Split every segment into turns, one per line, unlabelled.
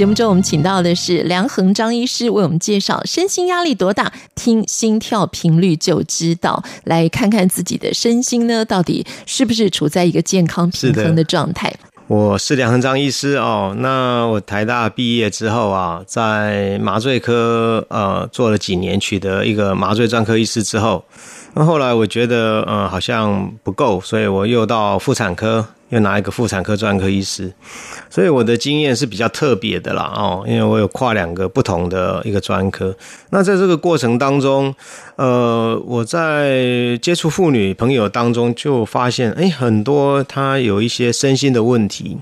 节目中，我们请到的是梁恒张医师，为我们介绍身心压力多大，听心跳频率就知道。来看看自己的身心呢，到底是不是处在一个健康平衡的状态？
我是梁恒章医师哦。那我台大毕业之后啊，在麻醉科呃做了几年，取得一个麻醉专科医师之后，那后来我觉得呃好像不够，所以我又到妇产科。又拿一个妇产科专科医师，所以我的经验是比较特别的啦哦，因为我有跨两个不同的一个专科。那在这个过程当中，呃，我在接触妇女朋友当中就发现，哎，很多她有一些身心的问题。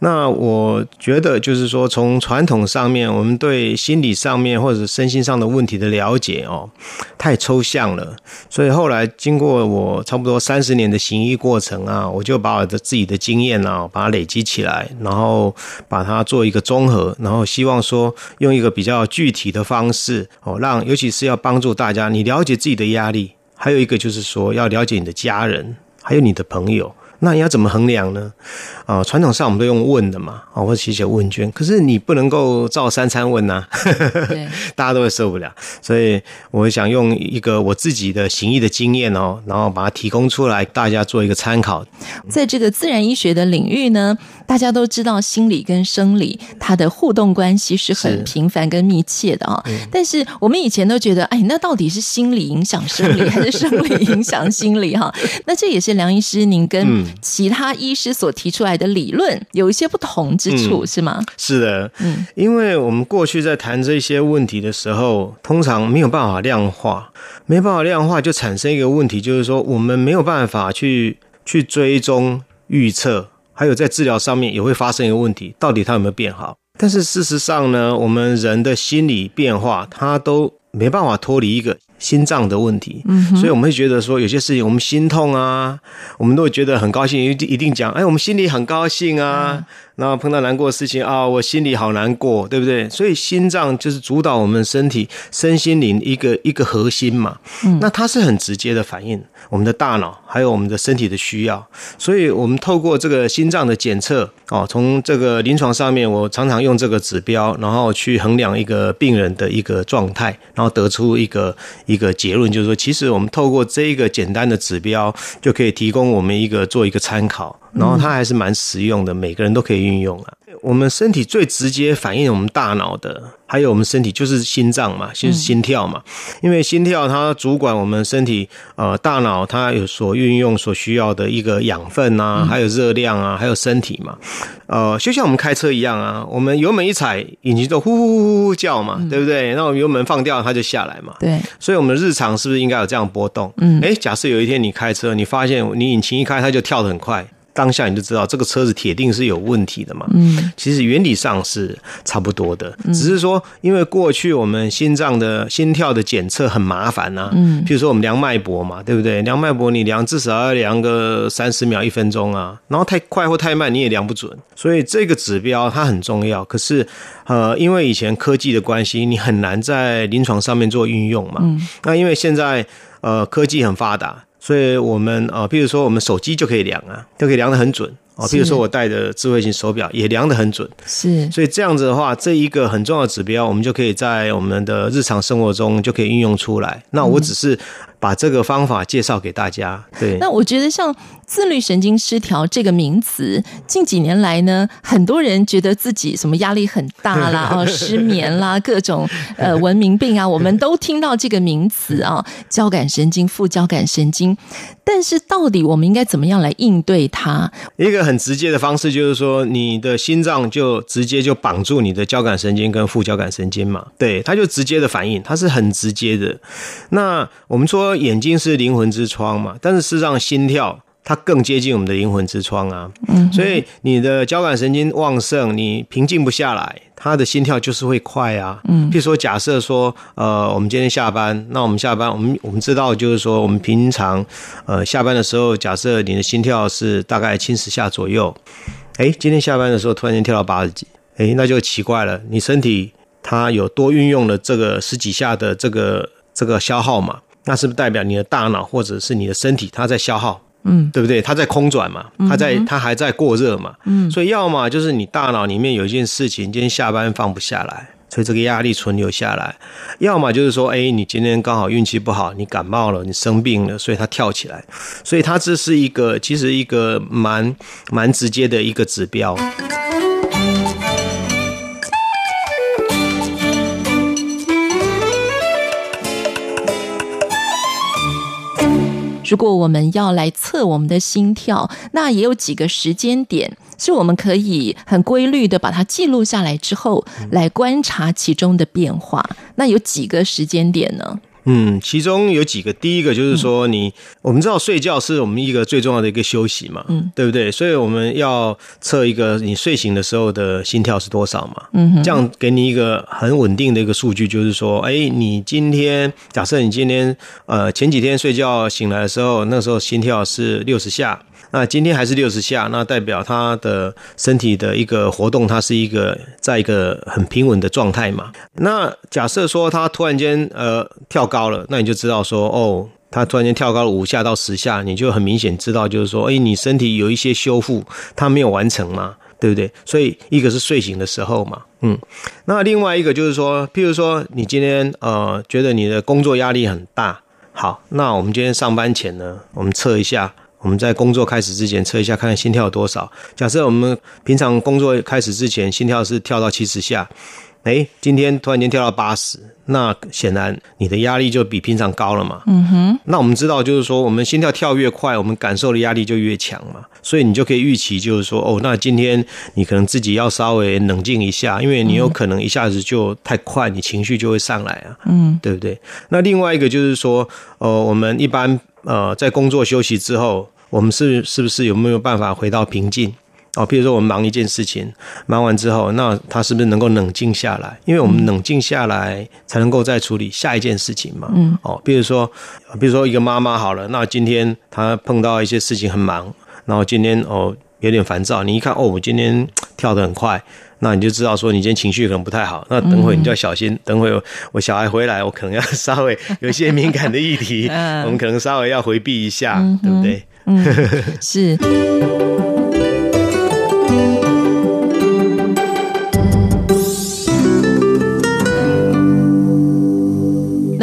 那我觉得就是说，从传统上面，我们对心理上面或者身心上的问题的了解哦，太抽象了。所以后来经过我差不多三十年的行医过程啊，我就把我的自己的经验啊，把它累积起来，然后把它做一个综合，然后希望说用一个比较具体的方式哦，让尤其是要帮助大家，你了解自己的压力，还有一个就是说要了解你的家人，还有你的朋友。那你要怎么衡量呢？啊，传统上我们都用问的嘛，啊，或者写写问卷。可是你不能够照三餐问呐，对，大家都会受不了。所以我想用一个我自己的行医的经验哦，然后把它提供出来，大家做一个参考。
在这个自然医学的领域呢，大家都知道心理跟生理它的互动关系是很频繁跟密切的啊。但是我们以前都觉得，哎，那到底是心理影响生理，还是生理影响心理？哈，那这也是梁医师您跟其他医师所提出来的理论有一些不同之处，嗯、是吗？
是的，嗯，因为我们过去在谈这些问题的时候，通常没有办法量化，没办法量化，就产生一个问题，就是说我们没有办法去去追踪预测，还有在治疗上面也会发生一个问题，到底它有没有变好？但是事实上呢，我们人的心理变化，它都没办法脱离一个。心脏的问题，所以我们会觉得说有些事情我们心痛啊，我们都会觉得很高兴，一定一定讲，哎，我们心里很高兴啊。然后碰到难过的事情啊，我心里好难过，对不对？所以心脏就是主导我们身体身心灵一个一个核心嘛。嗯，那它是很直接的反映我们的大脑还有我们的身体的需要。所以我们透过这个心脏的检测哦，从这个临床上面，我常常用这个指标，然后去衡量一个病人的一个状态，然后得出一个。一个结论就是说，其实我们透过这一个简单的指标，就可以提供我们一个做一个参考，然后它还是蛮实用的，每个人都可以运用啊。我们身体最直接反映我们大脑的，还有我们身体就是心脏嘛，就是心跳嘛。因为心跳它主管我们身体，呃，大脑它有所运用所需要的一个养分啊，还有热量啊，还有身体嘛。呃，就像我们开车一样啊，我们油门一踩，引擎就呼呼呼呼叫嘛，对不对？那我们油门放掉，它就下来嘛。对。所以我们的日常是不是应该有这样波动？嗯。诶，假设有一天你开车，你发现你引擎一开，它就跳得很快。当下你就知道这个车子铁定是有问题的嘛。嗯，其实原理上是差不多的，只是说因为过去我们心脏的心跳的检测很麻烦呐。嗯，譬如说我们量脉搏嘛，对不对？量脉搏你量至少要量个三十秒、一分钟啊，然后太快或太慢你也量不准，所以这个指标它很重要。可是呃，因为以前科技的关系，你很难在临床上面做运用嘛。嗯，那因为现在呃科技很发达。所以我们啊，比如说我们手机就可以量啊，就可以量得很准啊。比如说我戴的智慧型手表也量得很准。是。所以这样子的话，这一个很重要的指标，我们就可以在我们的日常生活中就可以运用出来。那我只是。把这个方法介绍给大家。对，
那我觉得像自律神经失调这个名词，近几年来呢，很多人觉得自己什么压力很大啦，哦，失眠啦，各种呃文明病啊，我们都听到这个名词啊，交感神经、副交感神经。但是到底我们应该怎么样来应对它？
一个很直接的方式就是说，你的心脏就直接就绑住你的交感神经跟副交感神经嘛，对，它就直接的反应，它是很直接的。那我们说眼睛是灵魂之窗嘛，但是事实上心跳。它更接近我们的灵魂之窗啊，嗯所以你的交感神经旺盛，你平静不下来，他的心跳就是会快啊。嗯，譬如说，假设说，呃，我们今天下班，那我们下班，我们我们知道，就是说，我们平常，呃，下班的时候，假设你的心跳是大概七十下左右，哎，今天下班的时候突然间跳到八十几，哎，那就奇怪了，你身体它有多运用了这个十几下的这个这个消耗嘛？那是不是代表你的大脑或者是你的身体它在消耗？嗯，对不对？它在空转嘛，它在它还在过热嘛，嗯，所以要么就是你大脑里面有一件事情，今天下班放不下来，所以这个压力存留下来；要么就是说，哎，你今天刚好运气不好，你感冒了，你生病了，所以它跳起来。所以它这是一个其实一个蛮蛮直接的一个指标。
如果我们要来测我们的心跳，那也有几个时间点是我们可以很规律的把它记录下来之后，来观察其中的变化。那有几个时间点呢？
嗯，其中有几个，第一个就是说你，你、嗯、我们知道睡觉是我们一个最重要的一个休息嘛，嗯，对不对？所以我们要测一个你睡醒的时候的心跳是多少嘛，嗯哼，这样给你一个很稳定的一个数据，就是说，哎，你今天假设你今天呃前几天睡觉醒来的时候，那时候心跳是六十下。那今天还是六十下，那代表他的身体的一个活动，它是一个在一个很平稳的状态嘛。那假设说他突然间呃跳高高了，那你就知道说哦，他突然间跳高了五下到十下，你就很明显知道就是说，哎，你身体有一些修复，它没有完成嘛，对不对？所以一个是睡醒的时候嘛，嗯，那另外一个就是说，譬如说你今天呃觉得你的工作压力很大，好，那我们今天上班前呢，我们测一下。我们在工作开始之前测一下，看看心跳有多少。假设我们平常工作开始之前心跳是跳到七十下，诶，今天突然间跳到八十，那显然你的压力就比平常高了嘛。嗯哼。那我们知道，就是说我们心跳跳越快，我们感受的压力就越强嘛。所以你就可以预期，就是说，哦，那今天你可能自己要稍微冷静一下，因为你有可能一下子就太快，你情绪就会上来啊。嗯，对不对？那另外一个就是说，呃，我们一般。呃，在工作休息之后，我们是是不是有没有办法回到平静？哦，比如说我们忙一件事情，忙完之后，那他是不是能够冷静下来？因为我们冷静下来，才能够再处理下一件事情嘛。嗯。哦，比如说，比如说一个妈妈好了，那今天她碰到一些事情很忙，然后今天哦有点烦躁，你一看哦，我今天跳得很快。那你就知道说你今天情绪可能不太好，那等会你就要小心。嗯、等会我小孩回来，我可能要 稍微有一些敏感的议题，嗯、我们可能稍微要回避一下，嗯、对不对？
嗯，是。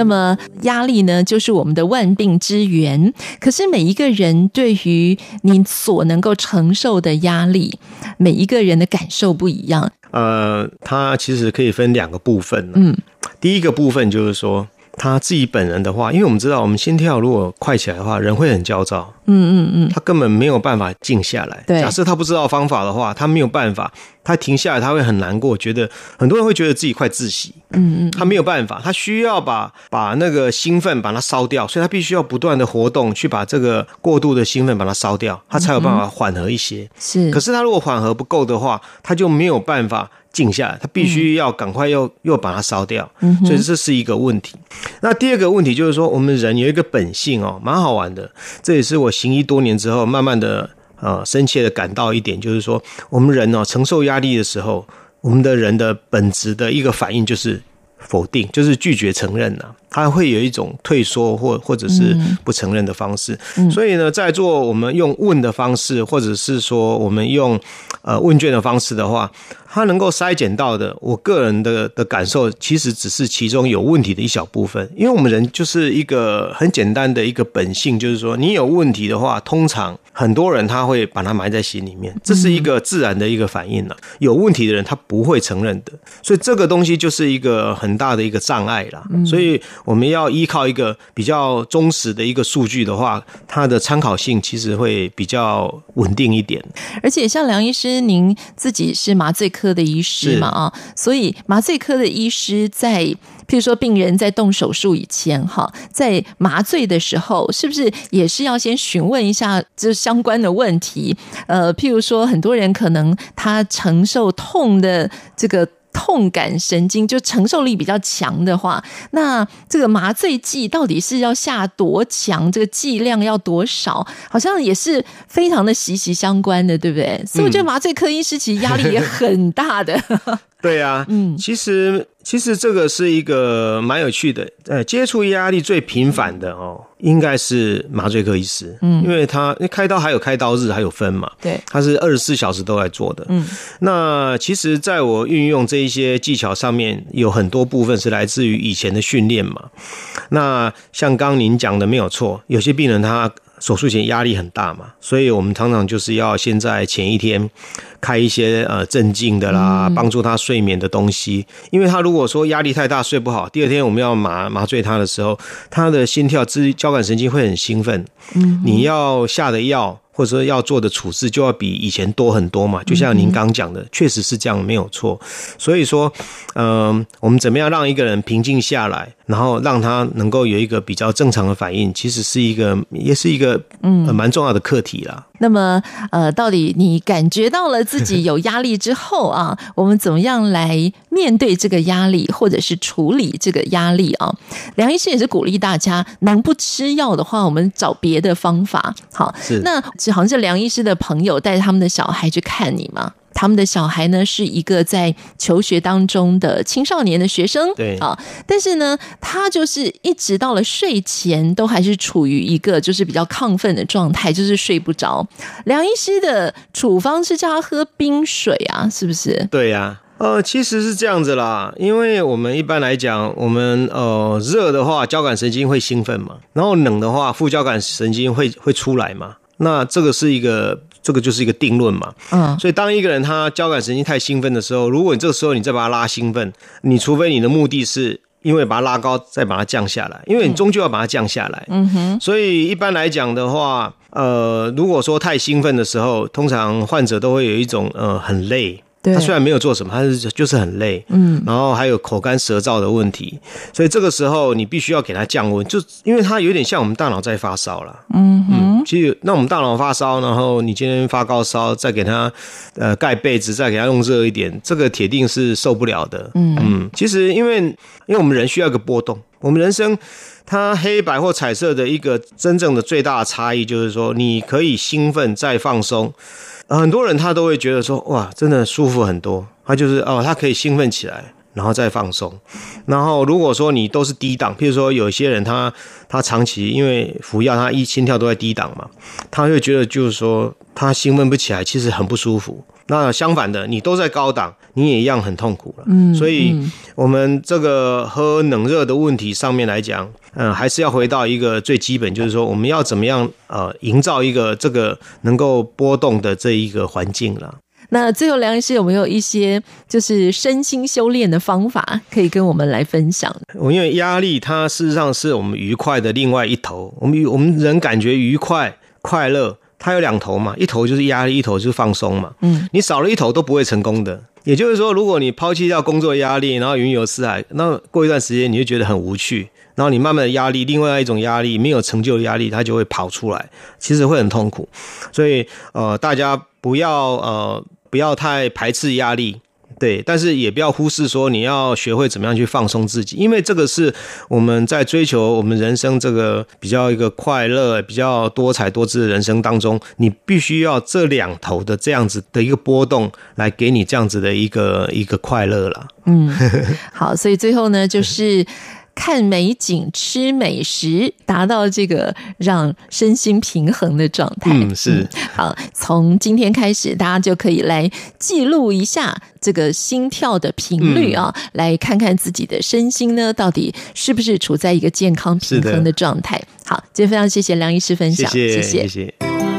那么压力呢，就是我们的万病之源。可是每一个人对于你所能够承受的压力，每一个人的感受不一样。
呃，它其实可以分两个部分。嗯，第一个部分就是说。他自己本人的话，因为我们知道，我们心跳如果快起来的话，人会很焦躁。嗯嗯嗯，他根本没有办法静下来。对，假设他不知道方法的话，他没有办法，他停下来他会很难过，觉得很多人会觉得自己快窒息。嗯嗯，他没有办法，他需要把把那个兴奋把它烧掉，所以他必须要不断的活动去把这个过度的兴奋把它烧掉，他才有办法缓和一些。是，可是他如果缓和不够的话，他就没有办法。静下来，他必须要赶快又又把它烧掉，所以这是一个问题。那第二个问题就是说，我们人有一个本性哦，蛮好玩的。这也是我行医多年之后，慢慢的呃深切的感到一点，就是说，我们人哦承受压力的时候，我们的人的本质的一个反应就是。否定就是拒绝承认呐，他会有一种退缩或或者是不承认的方式。所以呢，在做我们用问的方式，或者是说我们用呃问卷的方式的话，它能够筛减到的，我个人的的感受，其实只是其中有问题的一小部分。因为我们人就是一个很简单的一个本性，就是说，你有问题的话，通常很多人他会把它埋在心里面，这是一个自然的一个反应了。有问题的人他不会承认的，所以这个东西就是一个很大的一个障碍啦。所以我们要依靠一个比较忠实的一个数据的话，它的参考性其实会比较稳定一点。
而且像梁医师，您自己是麻醉科。科的医师嘛啊，所以麻醉科的医师在，譬如说病人在动手术以前哈，在麻醉的时候，是不是也是要先询问一下这相关的问题？呃，譬如说很多人可能他承受痛的这个。痛感神经就承受力比较强的话，那这个麻醉剂到底是要下多强？这个剂量要多少？好像也是非常的息息相关的，对不对？所以我觉得麻醉科医师其实压力也很大的。
对啊，嗯，其实其实这个是一个蛮有趣的，呃，接触压力最频繁的哦，应该是麻醉科医师，嗯，因为他开刀还有开刀日还有分嘛，对，他是二十四小时都在做的，嗯，那其实在我运用这一些技巧上面，有很多部分是来自于以前的训练嘛，那像刚刚您讲的没有错，有些病人他。手术前压力很大嘛，所以我们常常就是要先在前一天开一些呃镇静的啦，帮助他睡眠的东西。因为他如果说压力太大睡不好，第二天我们要麻麻醉他的时候，他的心跳、支交感神经会很兴奋。嗯，你要下的药。或者说要做的处置就要比以前多很多嘛，就像您刚讲的，确实是这样，没有错。所以说，嗯，我们怎么样让一个人平静下来，然后让他能够有一个比较正常的反应，其实是一个，也是一个嗯蛮重要的课题啦。
那么，呃，到底你感觉到了自己有压力之后啊，我们怎么样来面对这个压力，或者是处理这个压力啊？梁医师也是鼓励大家，能不吃药的话，我们找别的方法。好，是那好像是梁医师的朋友带着他们的小孩去看你吗？他们的小孩呢，是一个在求学当中的青少年的学生，对啊，但是呢，他就是一直到了睡前都还是处于一个就是比较亢奋的状态，就是睡不着。梁医师的处方是叫他喝冰水啊，是不是？
对呀，呃，其实是这样子啦，因为我们一般来讲，我们呃热的话，交感神经会兴奋嘛，然后冷的话，副交感神经会会出来嘛，那这个是一个。这个就是一个定论嘛，嗯，所以当一个人他交感神经太兴奋的时候，如果你这个时候你再把他拉兴奋，你除非你的目的是因为把它拉高，再把它降下来，因为你终究要把它降下来，嗯哼。所以一般来讲的话，呃，如果说太兴奋的时候，通常患者都会有一种呃很累。他虽然没有做什么，他是就是很累，嗯，然后还有口干舌燥的问题，所以这个时候你必须要给他降温，就因为他有点像我们大脑在发烧了，嗯嗯，其实那我们大脑发烧，然后你今天发高烧，再给他呃盖被子，再给他用热一点，这个铁定是受不了的，嗯。嗯，其实因为因为我们人需要一个波动，我们人生它黑白或彩色的一个真正的最大的差异就是说，你可以兴奋再放松。很多人他都会觉得说，哇，真的舒服很多。他就是哦，他可以兴奋起来，然后再放松。然后如果说你都是低档，譬如说有些人他他长期因为服药，他一心跳都在低档嘛，他会觉得就是说他兴奋不起来，其实很不舒服。那相反的，你都在高档，你也一样很痛苦了。嗯，所以我们这个喝冷热的问题上面来讲，嗯，还是要回到一个最基本，就是说我们要怎么样呃，营造一个这个能够波动的这一个环境了。
那最后，梁医师有没有一些就是身心修炼的方法可以跟我们来分享？
我因为压力，它事实上是我们愉快的另外一头。我们我们人感觉愉快快乐。它有两头嘛，一头就是压力，一头就是放松嘛。嗯，你少了一头都不会成功的。也就是说，如果你抛弃掉工作压力，然后云游四海，那过一段时间你就觉得很无趣。然后你慢慢的压力，另外一种压力，没有成就的压力，它就会跑出来，其实会很痛苦。所以呃，大家不要呃不要太排斥压力。对，但是也不要忽视说你要学会怎么样去放松自己，因为这个是我们在追求我们人生这个比较一个快乐、比较多彩多姿的人生当中，你必须要这两头的这样子的一个波动，来给你这样子的一个一个快乐了。
嗯，好，所以最后呢，就是。看美景、吃美食，达到这个让身心平衡的状态。
嗯，是。
好，从今天开始，大家就可以来记录一下这个心跳的频率啊，嗯、来看看自己的身心呢，到底是不是处在一个健康平衡的状态。好，今天非常谢谢梁医师分享，谢谢，谢谢。谢谢